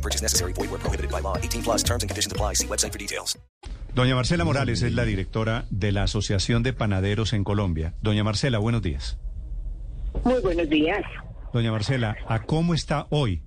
No purchase necessary. Void where prohibited by law. 18 plus terms and conditions apply. See website for details. Doña Marcela Morales es la directora de la Asociación de Panaderos en Colombia. Doña Marcela, buenos días. Muy buenos días. Doña Marcela, ¿a cómo está hoy?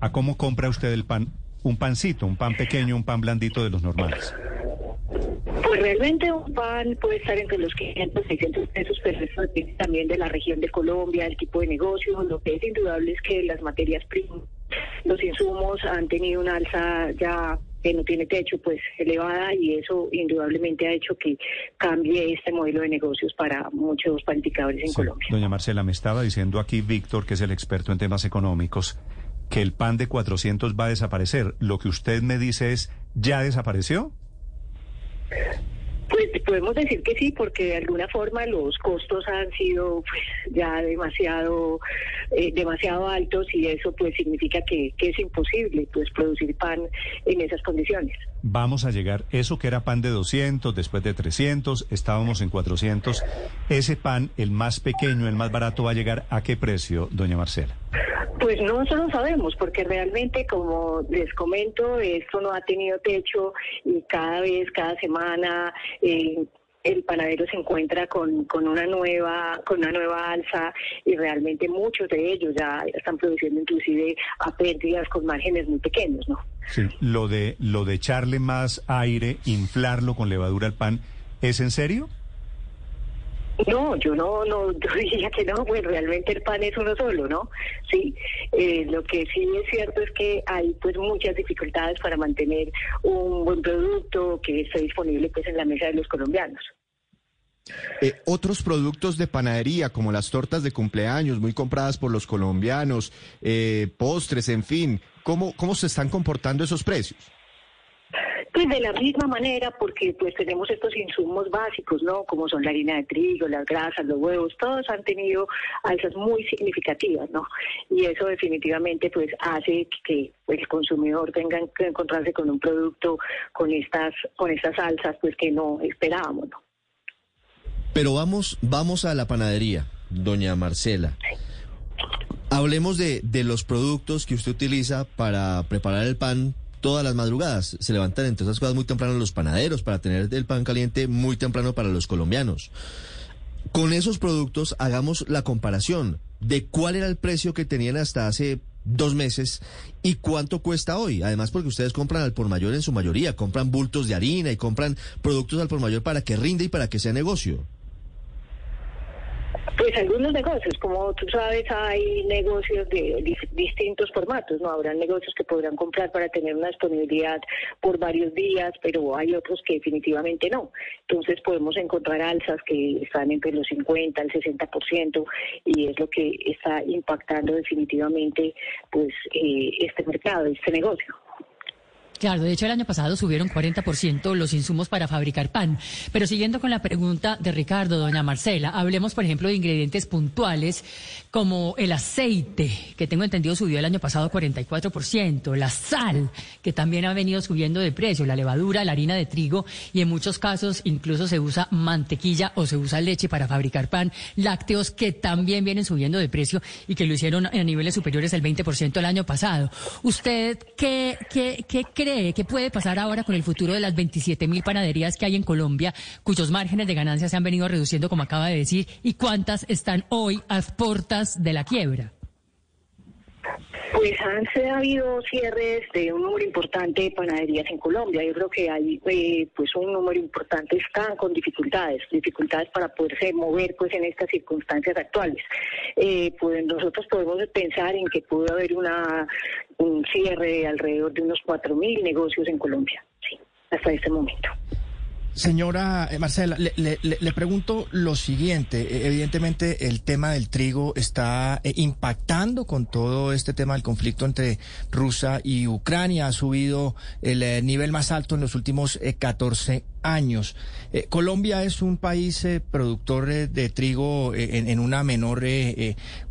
¿A cómo compra usted el pan? Un pancito, un pan pequeño, un pan blandito de los normales. Pues realmente un pan puede estar entre los 500, 600 pesos, pero eso depende también de la región de Colombia, el tipo de negocio. Lo que es indudable es que las materias primas, los insumos han tenido una alza ya que no tiene techo, pues elevada y eso indudablemente ha hecho que cambie este modelo de negocios para muchos panificadores en Sí. Colombia. Doña Marcela, me estaba diciendo aquí Víctor, que es el experto en temas económicos, que el pan de 400 va a desaparecer. Lo que usted me dice es, ¿ya desapareció? Pues podemos decir que sí, porque de alguna forma los costos han sido pues, ya demasiado eh, demasiado altos y eso pues significa que, que es imposible pues producir pan en esas condiciones. Vamos a llegar, eso que era pan de 200, después de 300, estábamos en 400. Ese pan, el más pequeño, el más barato, va a llegar a qué precio, doña Marcela? Pues no eso lo sabemos, porque realmente, como les comento, esto no ha tenido techo y cada vez, cada semana, eh, el panadero se encuentra con, con una nueva con una nueva alza y realmente muchos de ellos ya están produciendo inclusive a pérdidas con márgenes muy pequeños, ¿no? Sí, lo de, lo de echarle más aire, inflarlo con levadura al pan, ¿es en serio? No, yo no, no, yo diría que no, pues realmente el pan es uno solo, ¿no? Sí, eh, lo que sí es cierto es que hay pues muchas dificultades para mantener un buen producto que esté disponible pues en la mesa de los colombianos. Eh, otros productos de panadería, como las tortas de cumpleaños, muy compradas por los colombianos, eh, postres, en fin, ¿cómo, ¿cómo se están comportando esos precios? Pues de la misma manera, porque pues tenemos estos insumos básicos, ¿no? Como son la harina de trigo, las grasas, los huevos, todos han tenido alzas muy significativas, ¿no? Y eso definitivamente pues hace que el consumidor tenga que encontrarse con un producto con estas con estas alzas pues que no esperábamos, ¿no? Pero vamos, vamos a la panadería, doña Marcela. Hablemos de, de los productos que usted utiliza para preparar el pan todas las madrugadas. Se levantan entre esas cosas muy temprano los panaderos para tener el pan caliente muy temprano para los colombianos. Con esos productos hagamos la comparación de cuál era el precio que tenían hasta hace dos meses y cuánto cuesta hoy. Además, porque ustedes compran al por mayor en su mayoría, compran bultos de harina y compran productos al por mayor para que rinde y para que sea negocio. Pues algunos negocios, como tú sabes, hay negocios de dis- distintos formatos, ¿no? Habrá negocios que podrán comprar para tener una disponibilidad por varios días, pero hay otros que definitivamente no. Entonces podemos encontrar alzas que están entre los 50 al 60% y es lo que está impactando definitivamente pues eh, este mercado, este negocio. Claro, de hecho el año pasado subieron 40% los insumos para fabricar pan. Pero siguiendo con la pregunta de Ricardo, doña Marcela, hablemos por ejemplo de ingredientes puntuales como el aceite, que tengo entendido subió el año pasado 44%, la sal, que también ha venido subiendo de precio, la levadura, la harina de trigo y en muchos casos incluso se usa mantequilla o se usa leche para fabricar pan, lácteos que también vienen subiendo de precio y que lo hicieron a niveles superiores al 20% el año pasado. ¿Usted qué, qué, qué cree que puede pasar ahora con el futuro de las 27 mil panaderías que hay en Colombia, cuyos márgenes de ganancia se han venido reduciendo, como acaba de decir, y cuántas están hoy a portas de la quiebra? Pues han habido cierres de un número importante de panaderías en Colombia. Yo creo que hay eh, pues un número importante están con dificultades, dificultades para poderse mover pues en estas circunstancias actuales. Eh, pues nosotros podemos pensar en que pudo haber una un cierre de alrededor de unos 4.000 negocios en Colombia, sí, hasta este momento. Señora eh, Marcela, le, le- le- pregunto lo siguiente. Eh, Evidentemente el tema del trigo está eh, impactando con todo este tema del conflicto entre Rusia y Ucrania. Ha subido el eh, nivel más alto en los últimos eh, 14 años. Eh, Colombia es un país eh, productor eh, de trigo eh, en, una menor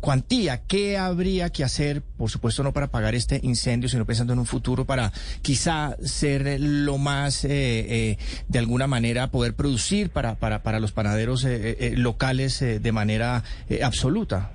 cuantía. ¿Qué habría que hacer, por supuesto no para pagar este incendio, sino pensando en un futuro para quizá ser lo más, de alguna manera, poder producir para, para, para los panaderos locales de manera absoluta?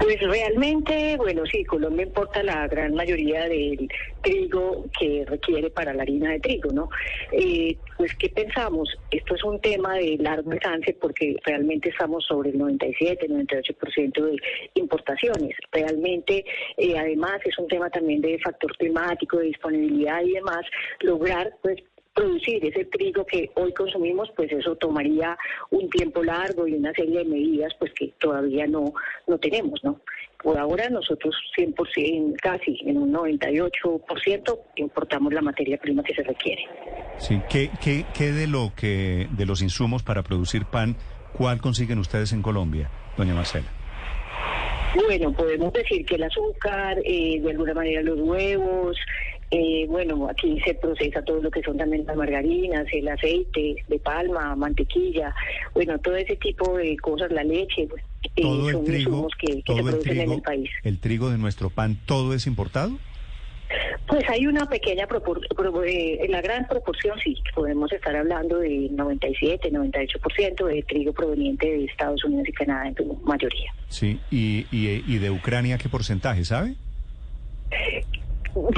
Pues realmente, bueno, sí, Colombia importa la gran mayoría del trigo que requiere para la harina de trigo, ¿no? Eh, pues, ¿qué pensamos? Esto es un tema de largo alcance porque realmente estamos sobre el 97, 98% de importaciones. Realmente, eh, además, es un tema también de factor climático, de disponibilidad y demás, lograr, pues, producir ese trigo que hoy consumimos, pues eso tomaría un tiempo largo y una serie de medidas pues que todavía no, no tenemos, ¿no? Por ahora nosotros 100%, casi en un 98% importamos la materia prima que se requiere. Sí, ¿qué, qué, qué de lo que de los insumos para producir pan, cuál consiguen ustedes en Colombia, doña Marcela? Bueno, podemos decir que el azúcar, eh, de alguna manera los huevos, eh, bueno, aquí se procesa todo lo que son también las margarinas, el aceite de palma, mantequilla, bueno, todo ese tipo de cosas, la leche, pues, eh, Todo el trigo, que, se todo el en trigo, el país. el trigo de nuestro pan, todo es importado. Pues hay una pequeña proporción, la gran proporción sí, podemos estar hablando de 97, 98% de trigo proveniente de Estados Unidos y Canadá en su mayoría. Sí, y, y, y de Ucrania, ¿qué porcentaje, sabe?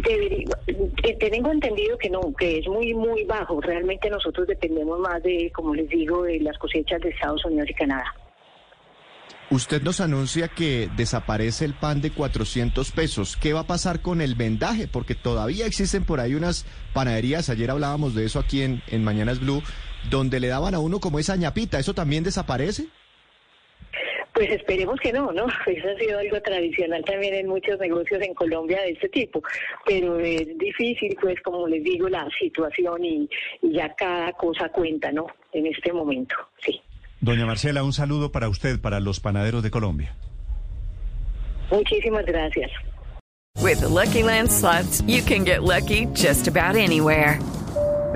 Eh, Tengo entendido que no, que es muy, muy bajo. Realmente nosotros dependemos más de, como les digo, de las cosechas de Estados Unidos y Canadá. Usted nos anuncia que desaparece el pan de 400 pesos. ¿Qué va a pasar con el vendaje? Porque todavía existen por ahí unas panaderías, ayer hablábamos de eso aquí en, en Mañanas Blue, donde le daban a uno como esa ñapita. ¿Eso también desaparece? Pues esperemos que no, ¿no? Eso ha sido algo tradicional también en muchos negocios en Colombia de este tipo, pero es difícil, pues como les digo, la situación y, y ya cada cosa cuenta, ¿no? En este momento, sí. Doña Marcela, un saludo para usted, para los panaderos de Colombia. Muchísimas gracias. With the Lucky Land slots, you can get lucky just about anywhere.